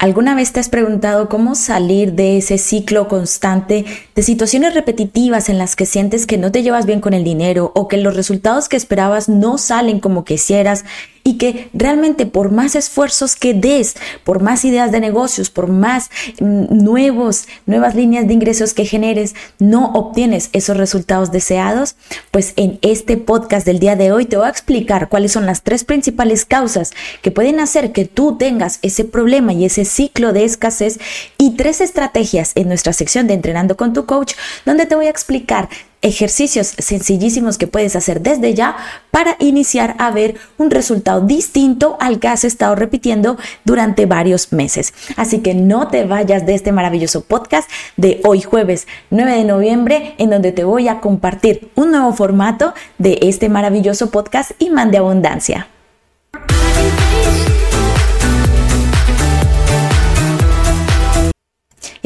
¿Alguna vez te has preguntado cómo salir de ese ciclo constante de situaciones repetitivas en las que sientes que no te llevas bien con el dinero o que los resultados que esperabas no salen como quisieras y que realmente por más esfuerzos que des, por más ideas de negocios, por más mm, nuevos, nuevas líneas de ingresos que generes, no obtienes esos resultados deseados? Pues en este podcast del día de hoy te voy a explicar cuáles son las tres principales causas que pueden hacer que tú tengas ese problema y ese ciclo de escasez y tres estrategias en nuestra sección de Entrenando con tu coach, donde te voy a explicar ejercicios sencillísimos que puedes hacer desde ya para iniciar a ver un resultado distinto al que has estado repitiendo durante varios meses. Así que no te vayas de este maravilloso podcast de hoy jueves 9 de noviembre en donde te voy a compartir un nuevo formato de este maravilloso podcast Imán de Abundancia.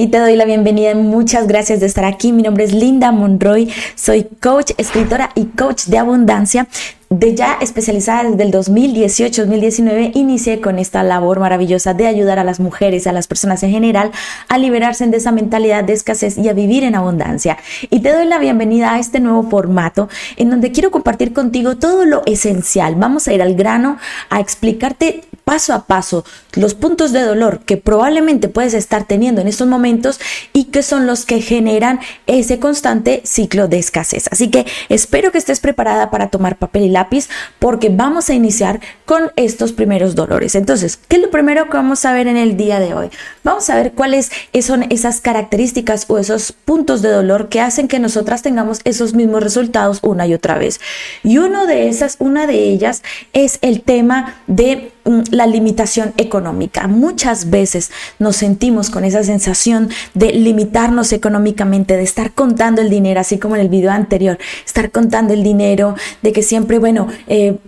Y te doy la bienvenida. Muchas gracias de estar aquí. Mi nombre es Linda Monroy, soy coach, escritora y coach de abundancia de ya especializada desde el 2018-2019, inicié con esta labor maravillosa de ayudar a las mujeres, a las personas en general, a liberarse de esa mentalidad de escasez y a vivir en abundancia. Y te doy la bienvenida a este nuevo formato en donde quiero compartir contigo todo lo esencial. Vamos a ir al grano, a explicarte paso a paso los puntos de dolor que probablemente puedes estar teniendo en estos momentos y que son los que generan ese constante ciclo de escasez. Así que espero que estés preparada para tomar papel y lápiz porque vamos a iniciar con estos primeros dolores. Entonces, ¿qué es lo primero que vamos a ver en el día de hoy? Vamos a ver cuáles son esas características o esos puntos de dolor que hacen que nosotras tengamos esos mismos resultados una y otra vez. Y uno de esas, una de ellas es el tema de la limitación económica. Muchas veces nos sentimos con esa sensación de limitarnos económicamente, de estar contando el dinero, así como en el video anterior, estar contando el dinero, de que siempre, bueno, eh,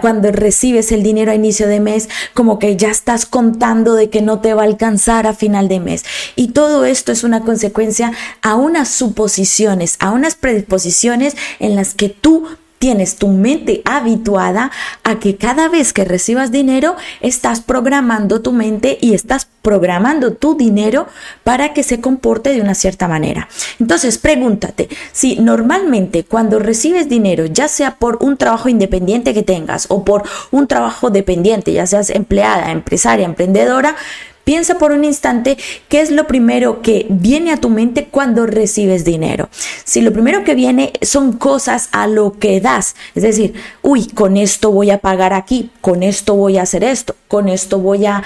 cuando recibes el dinero a inicio de mes, como que ya estás contando de que no te va a alcanzar a final de mes. Y todo esto es una consecuencia a unas suposiciones, a unas predisposiciones en las que tú tienes tu mente habituada a que cada vez que recibas dinero estás programando tu mente y estás programando tu dinero para que se comporte de una cierta manera. Entonces, pregúntate si normalmente cuando recibes dinero, ya sea por un trabajo independiente que tengas o por un trabajo dependiente, ya seas empleada, empresaria, emprendedora, Piensa por un instante qué es lo primero que viene a tu mente cuando recibes dinero. Si lo primero que viene son cosas a lo que das, es decir, uy, con esto voy a pagar aquí, con esto voy a hacer esto, con esto voy a,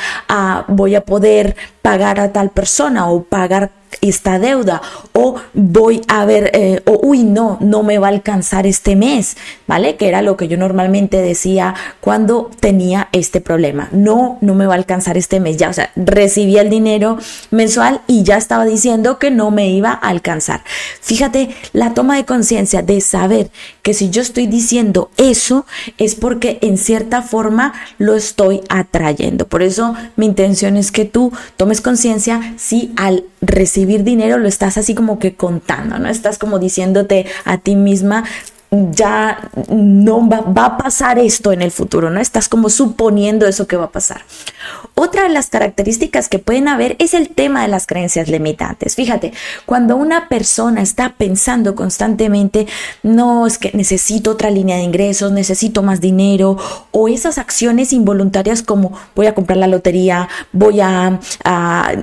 voy a poder pagar a tal persona o pagar esta deuda o voy a ver eh, o uy no no me va a alcanzar este mes vale que era lo que yo normalmente decía cuando tenía este problema. No no me va a alcanzar este mes ya o sea recibía el dinero mensual y ya estaba diciendo que no me iba a alcanzar. Fíjate la toma de conciencia de saber que si yo estoy diciendo eso es porque en cierta forma lo estoy atrayendo. Por eso mi intención es que tú tomes conciencia si al recibir dinero lo estás así como que contando, ¿no? Estás como diciéndote a ti misma, ya no va, va, a pasar esto en el futuro, ¿no? Estás como suponiendo eso que va a pasar. Otra de las características que pueden haber es el tema de las creencias limitantes. Fíjate, cuando una persona está pensando constantemente, no, es que necesito otra línea de ingresos, necesito más dinero, o esas acciones involuntarias como voy a comprar la lotería, voy a,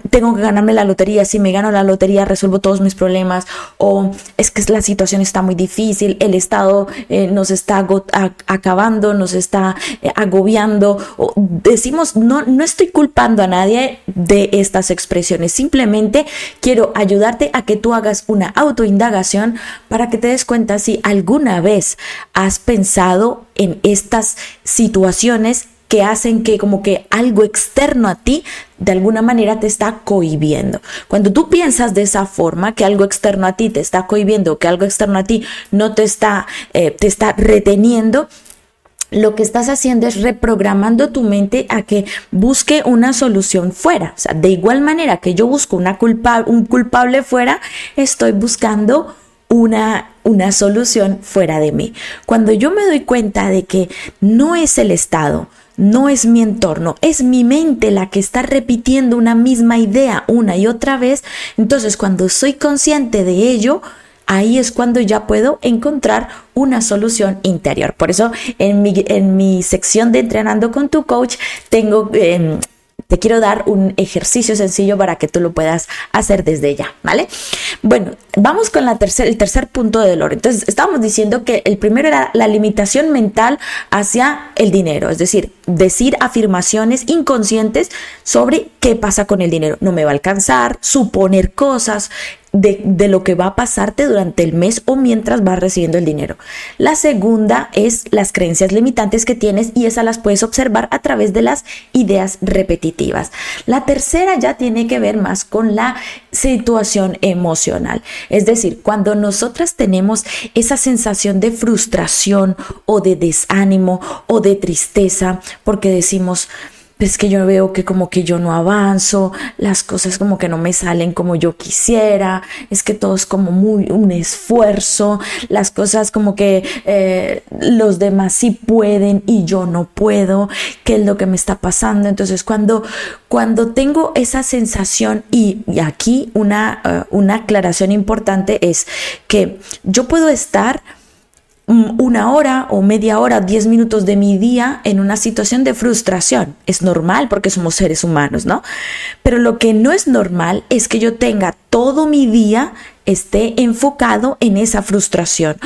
tengo que ganarme la lotería, si me gano la lotería resuelvo todos mis problemas, o es que la situación está muy difícil, el Estado eh, nos está acabando, nos está eh, agobiando, o decimos, no, no estoy culpando a nadie de estas expresiones. Simplemente quiero ayudarte a que tú hagas una autoindagación para que te des cuenta si alguna vez has pensado en estas situaciones que hacen que como que algo externo a ti de alguna manera te está cohibiendo. Cuando tú piensas de esa forma, que algo externo a ti te está cohibiendo, que algo externo a ti no te está, eh, te está reteniendo, lo que estás haciendo es reprogramando tu mente a que busque una solución fuera. O sea, de igual manera que yo busco una culpa, un culpable fuera, estoy buscando una, una solución fuera de mí. Cuando yo me doy cuenta de que no es el Estado, no es mi entorno, es mi mente la que está repitiendo una misma idea una y otra vez. Entonces, cuando soy consciente de ello, ahí es cuando ya puedo encontrar una solución interior. Por eso en mi, en mi sección de entrenando con tu coach tengo... Em, te quiero dar un ejercicio sencillo para que tú lo puedas hacer desde ya, ¿vale? Bueno, vamos con la tercer, el tercer punto de dolor. Entonces, estábamos diciendo que el primero era la limitación mental hacia el dinero, es decir, decir afirmaciones inconscientes sobre qué pasa con el dinero. No me va a alcanzar, suponer cosas, de, lo que va a pasarte durante el mes o mientras vas recibiendo el dinero. La segunda es las creencias limitantes que tienes y esas las puedes observar a través de las ideas repetitivas. La tercera ya tiene que ver más con la situación emocional. Es decir, cuando nosotras tenemos esa sensación de frustración o de desánimo o de tristeza porque decimos, es que yo veo que como que yo no avanzo, las cosas como que no me salen como yo quisiera, es que todo es como muy un esfuerzo, las cosas como que eh, los demás sí pueden y yo no puedo, qué es lo que me está pasando. Entonces cuando, cuando tengo esa sensación y, aquí una, eh, una aclaración importante es que yo puedo estar una hora o media hora, diez minutos de mi día en una situación de frustración. Es normal porque somos seres humanos, ¿no? Pero lo que no es normal es que yo tenga todo mi día esté enfocado en esa frustración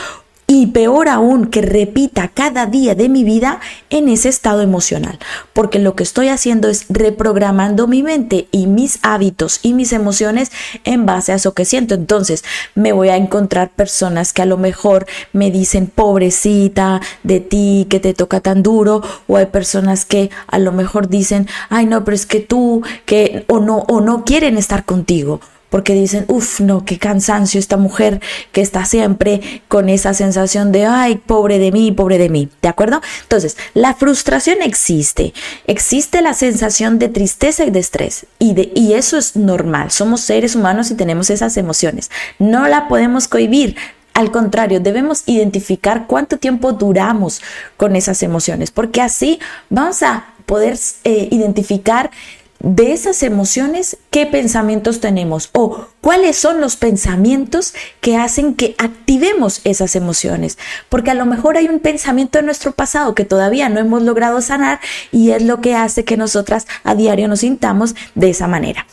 y peor aún que repita cada día de mi vida en ese estado emocional, porque lo que estoy haciendo es reprogramando mi mente y mis hábitos y mis emociones en base a eso que siento. Entonces me voy a encontrar personas que a lo mejor me dicen pobrecita de ti, que te toca tan duro, o hay personas que a lo mejor dicen, ay no, pero es que tú, que o no, o no quieren estar contigo porque dicen, uff, no, qué cansancio esta mujer que está siempre con esa sensación de, ay, pobre de mí, pobre de mí, ¿de acuerdo? Entonces, la frustración existe, existe la sensación de tristeza y de estrés, y, de, y eso es normal, somos seres humanos y tenemos esas emociones, no la podemos cohibir, al contrario, debemos identificar cuánto tiempo duramos con esas emociones, porque así vamos a poder eh, identificar de esas emociones, qué pensamientos tenemos o cuáles son los pensamientos que hacen que activemos esas emociones. Porque a lo mejor hay un pensamiento en nuestro pasado que todavía no hemos logrado sanar y es lo que hace que nosotras a diario nos sintamos de esa manera.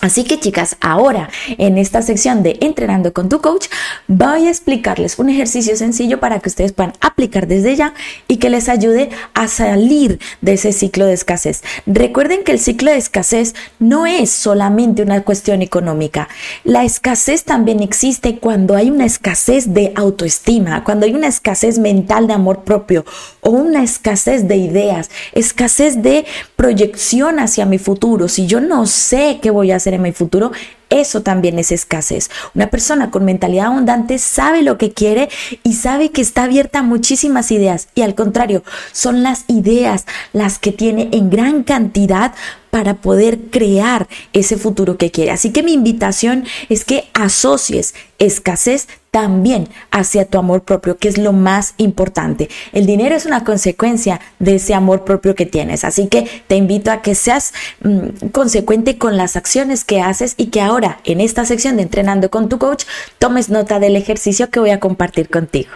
Así que chicas, ahora en esta sección de Entrenando con tu coach, voy a explicarles un ejercicio sencillo para que ustedes puedan aplicar desde ya y que les ayude a salir de ese ciclo de escasez. Recuerden que el ciclo de escasez no es solamente una cuestión económica. La escasez también existe cuando hay una escasez de autoestima, cuando hay una escasez mental de amor propio o una escasez de ideas, escasez de proyección hacia mi futuro. Si yo no sé qué voy a hacer, en mi futuro, eso también es escasez. Una persona con mentalidad abundante sabe lo que quiere y sabe que está abierta a muchísimas ideas. Y al contrario, son las ideas las que tiene en gran cantidad para poder crear ese futuro que quiere. Así que mi invitación es que asocies escasez también hacia tu amor propio, que es lo más importante. El dinero es una consecuencia de ese amor propio que tienes. Así que te invito a que seas mm, consecuente con las acciones que haces y que ahora en esta sección de entrenando con tu coach tomes nota del ejercicio que voy a compartir contigo.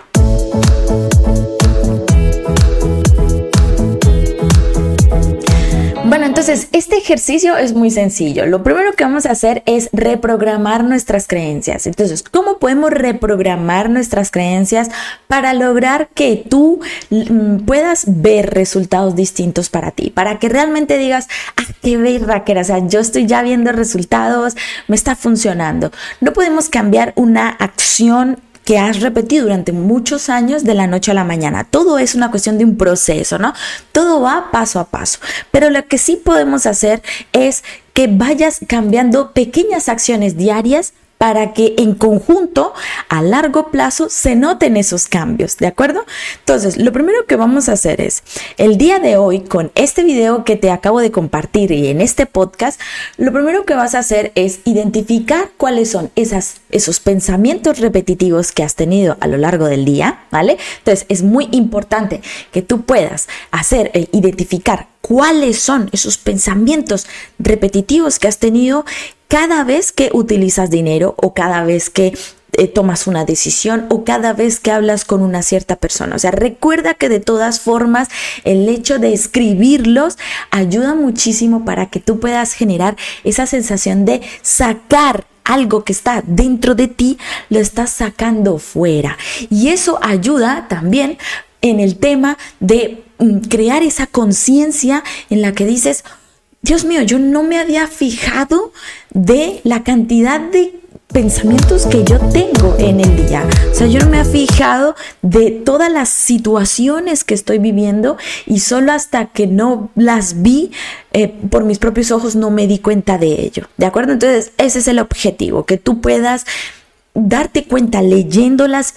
Entonces este ejercicio es muy sencillo. Lo primero que vamos a hacer es reprogramar nuestras creencias. Entonces, ¿cómo podemos reprogramar nuestras creencias para lograr que tú mm, puedas ver resultados distintos para ti? Para que realmente digas, ah, qué berraquera, o sea, yo estoy ya viendo resultados, me está funcionando. No podemos cambiar una acción que has repetido durante muchos años de la noche a la mañana. Todo es una cuestión de un proceso, ¿no? Todo va paso a paso. Pero lo que sí podemos hacer es que vayas cambiando pequeñas acciones diarias para que en conjunto a largo plazo se noten esos cambios, ¿de acuerdo? Entonces, lo primero que vamos a hacer es, el día de hoy, con este video que te acabo de compartir y en este podcast, lo primero que vas a hacer es identificar cuáles son esos pensamientos repetitivos que has tenido a lo largo del día, ¿vale? Entonces, es muy importante que tú puedas hacer, eh, identificar cuáles son esos pensamientos repetitivos que has tenido cada vez que utilizas dinero o cada vez que eh, tomas una decisión o cada vez que hablas con una cierta persona. O sea, recuerda que de todas formas el hecho de escribirlos ayuda muchísimo para que tú puedas generar esa sensación de sacar algo que está dentro de ti, lo estás sacando fuera. Y eso ayuda también en el tema de mm, crear esa conciencia en la que dices, Dios mío, yo no me había fijado de la cantidad de pensamientos que yo tengo en el día. O sea, yo no me he fijado de todas las situaciones que estoy viviendo y solo hasta que no las vi eh, por mis propios ojos no me di cuenta de ello. ¿De acuerdo? Entonces, ese es el objetivo, que tú puedas darte cuenta leyéndolas,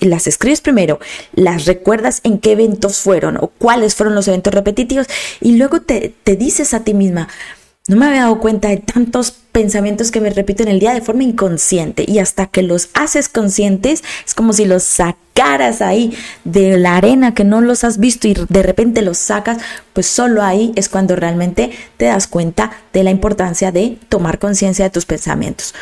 las escribes primero, las recuerdas en qué eventos fueron o cuáles fueron los eventos repetitivos y luego te, te dices a ti misma, no me había dado cuenta de tantos pensamientos que me repito en el día de forma inconsciente y hasta que los haces conscientes es como si los sacaras ahí de la arena que no los has visto y de repente los sacas, pues solo ahí es cuando realmente te das cuenta de la importancia de tomar conciencia de tus pensamientos.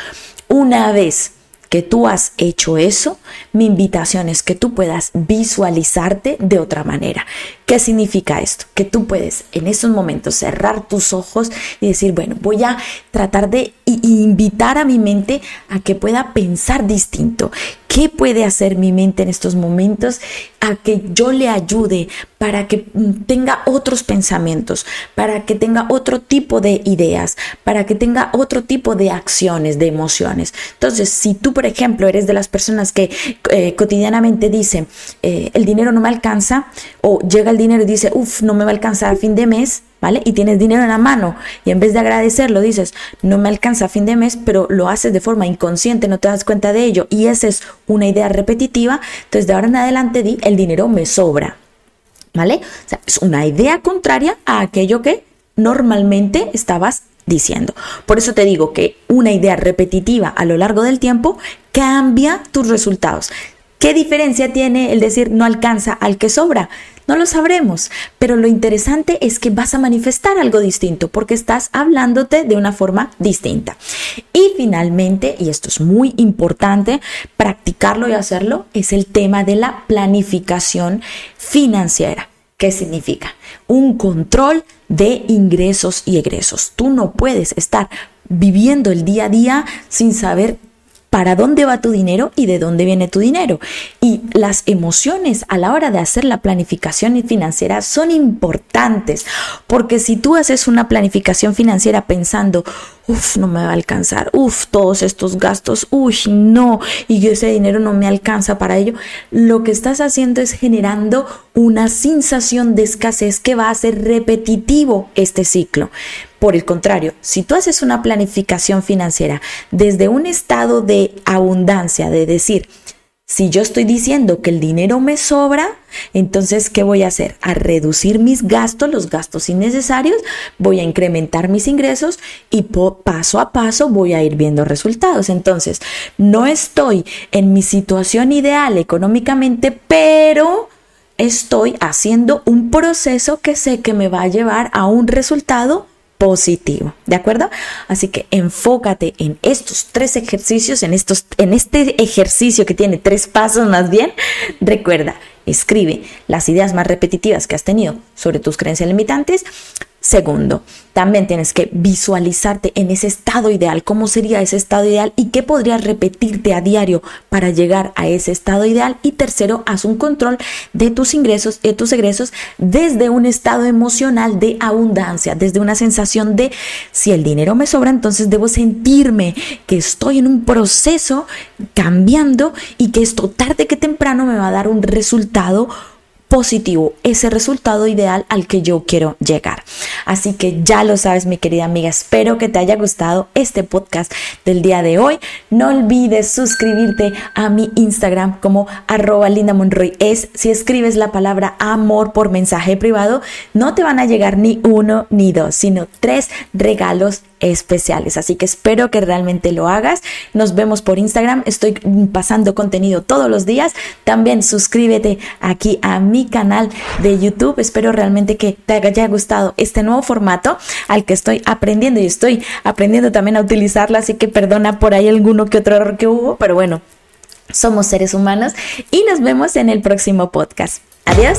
Una vez que tú has hecho eso, mi invitación es que tú puedas visualizarte de otra manera. ¿Qué significa esto? Que tú puedes en esos momentos cerrar tus ojos y decir, bueno, voy a tratar de invitar a mi mente a que pueda pensar distinto. ¿Qué puede hacer mi mente en estos momentos a que yo le ayude para que mm, tenga otros pensamientos, para que tenga otro tipo de ideas, para que tenga otro tipo de acciones, de emociones? Entonces, si tú, por ejemplo, eres de las personas que eh, cotidianamente dicen, eh, el dinero no me alcanza, o llega el dinero y dice, uff, no me va a alcanzar a fin de mes, ¿vale? Y tienes dinero en la mano y en vez de agradecerlo dices, no me alcanza a fin de mes, pero lo haces de forma inconsciente, no te das cuenta de ello y esa es una idea repetitiva, entonces de ahora en adelante di, el dinero me sobra, ¿vale? O sea, es una idea contraria a aquello que normalmente estabas diciendo. Por eso te digo que una idea repetitiva a lo largo del tiempo cambia tus resultados. ¿Qué diferencia tiene el decir no alcanza al que sobra? No lo sabremos, pero lo interesante es que vas a manifestar algo distinto porque estás hablándote de una forma distinta. Y finalmente, y esto es muy importante, practicarlo y hacerlo, es el tema de la planificación financiera. ¿Qué significa? Un control de ingresos y egresos. Tú no puedes estar viviendo el día a día sin saber para dónde va tu dinero y de dónde viene tu dinero. Y las emociones a la hora de hacer la planificación financiera son importantes, porque si tú haces una planificación financiera pensando, uff, no me va a alcanzar, uff, todos estos gastos, uff, no, y ese dinero no me alcanza para ello, lo que estás haciendo es generando una sensación de escasez que va a ser repetitivo este ciclo. Por el contrario, si tú haces una planificación financiera desde un estado de abundancia, de decir, si yo estoy diciendo que el dinero me sobra, entonces, ¿qué voy a hacer? A reducir mis gastos, los gastos innecesarios, voy a incrementar mis ingresos y paso a paso voy a ir viendo resultados. Entonces, no estoy en mi situación ideal económicamente, pero estoy haciendo un proceso que sé que me va a llevar a un resultado positivo, ¿de acuerdo? Así que enfócate en estos tres ejercicios, en estos en este ejercicio que tiene tres pasos más bien. Recuerda, escribe las ideas más repetitivas que has tenido sobre tus creencias limitantes, Segundo, también tienes que visualizarte en ese estado ideal, cómo sería ese estado ideal y qué podrías repetirte a diario para llegar a ese estado ideal. Y tercero, haz un control de tus ingresos y tus egresos desde un estado emocional de abundancia, desde una sensación de si el dinero me sobra, entonces debo sentirme que estoy en un proceso cambiando y que esto tarde que temprano me va a dar un resultado positivo, ese resultado ideal al que yo quiero llegar. Así que ya lo sabes, mi querida amiga, espero que te haya gustado este podcast del día de hoy. No olvides suscribirte a mi Instagram como arroba Linda Monroy. Es si escribes la palabra amor por mensaje privado, no te van a llegar ni uno ni dos, sino tres regalos especiales. Así que espero que realmente lo hagas. Nos vemos por Instagram. Estoy pasando contenido todos los días. También suscríbete aquí a canal de YouTube. Espero realmente que te haya gustado este nuevo formato al que estoy aprendiendo y estoy aprendiendo también a utilizarlo. Así que perdona por ahí alguno que otro error que hubo, pero bueno, somos seres humanos y nos vemos en el próximo podcast. Adiós.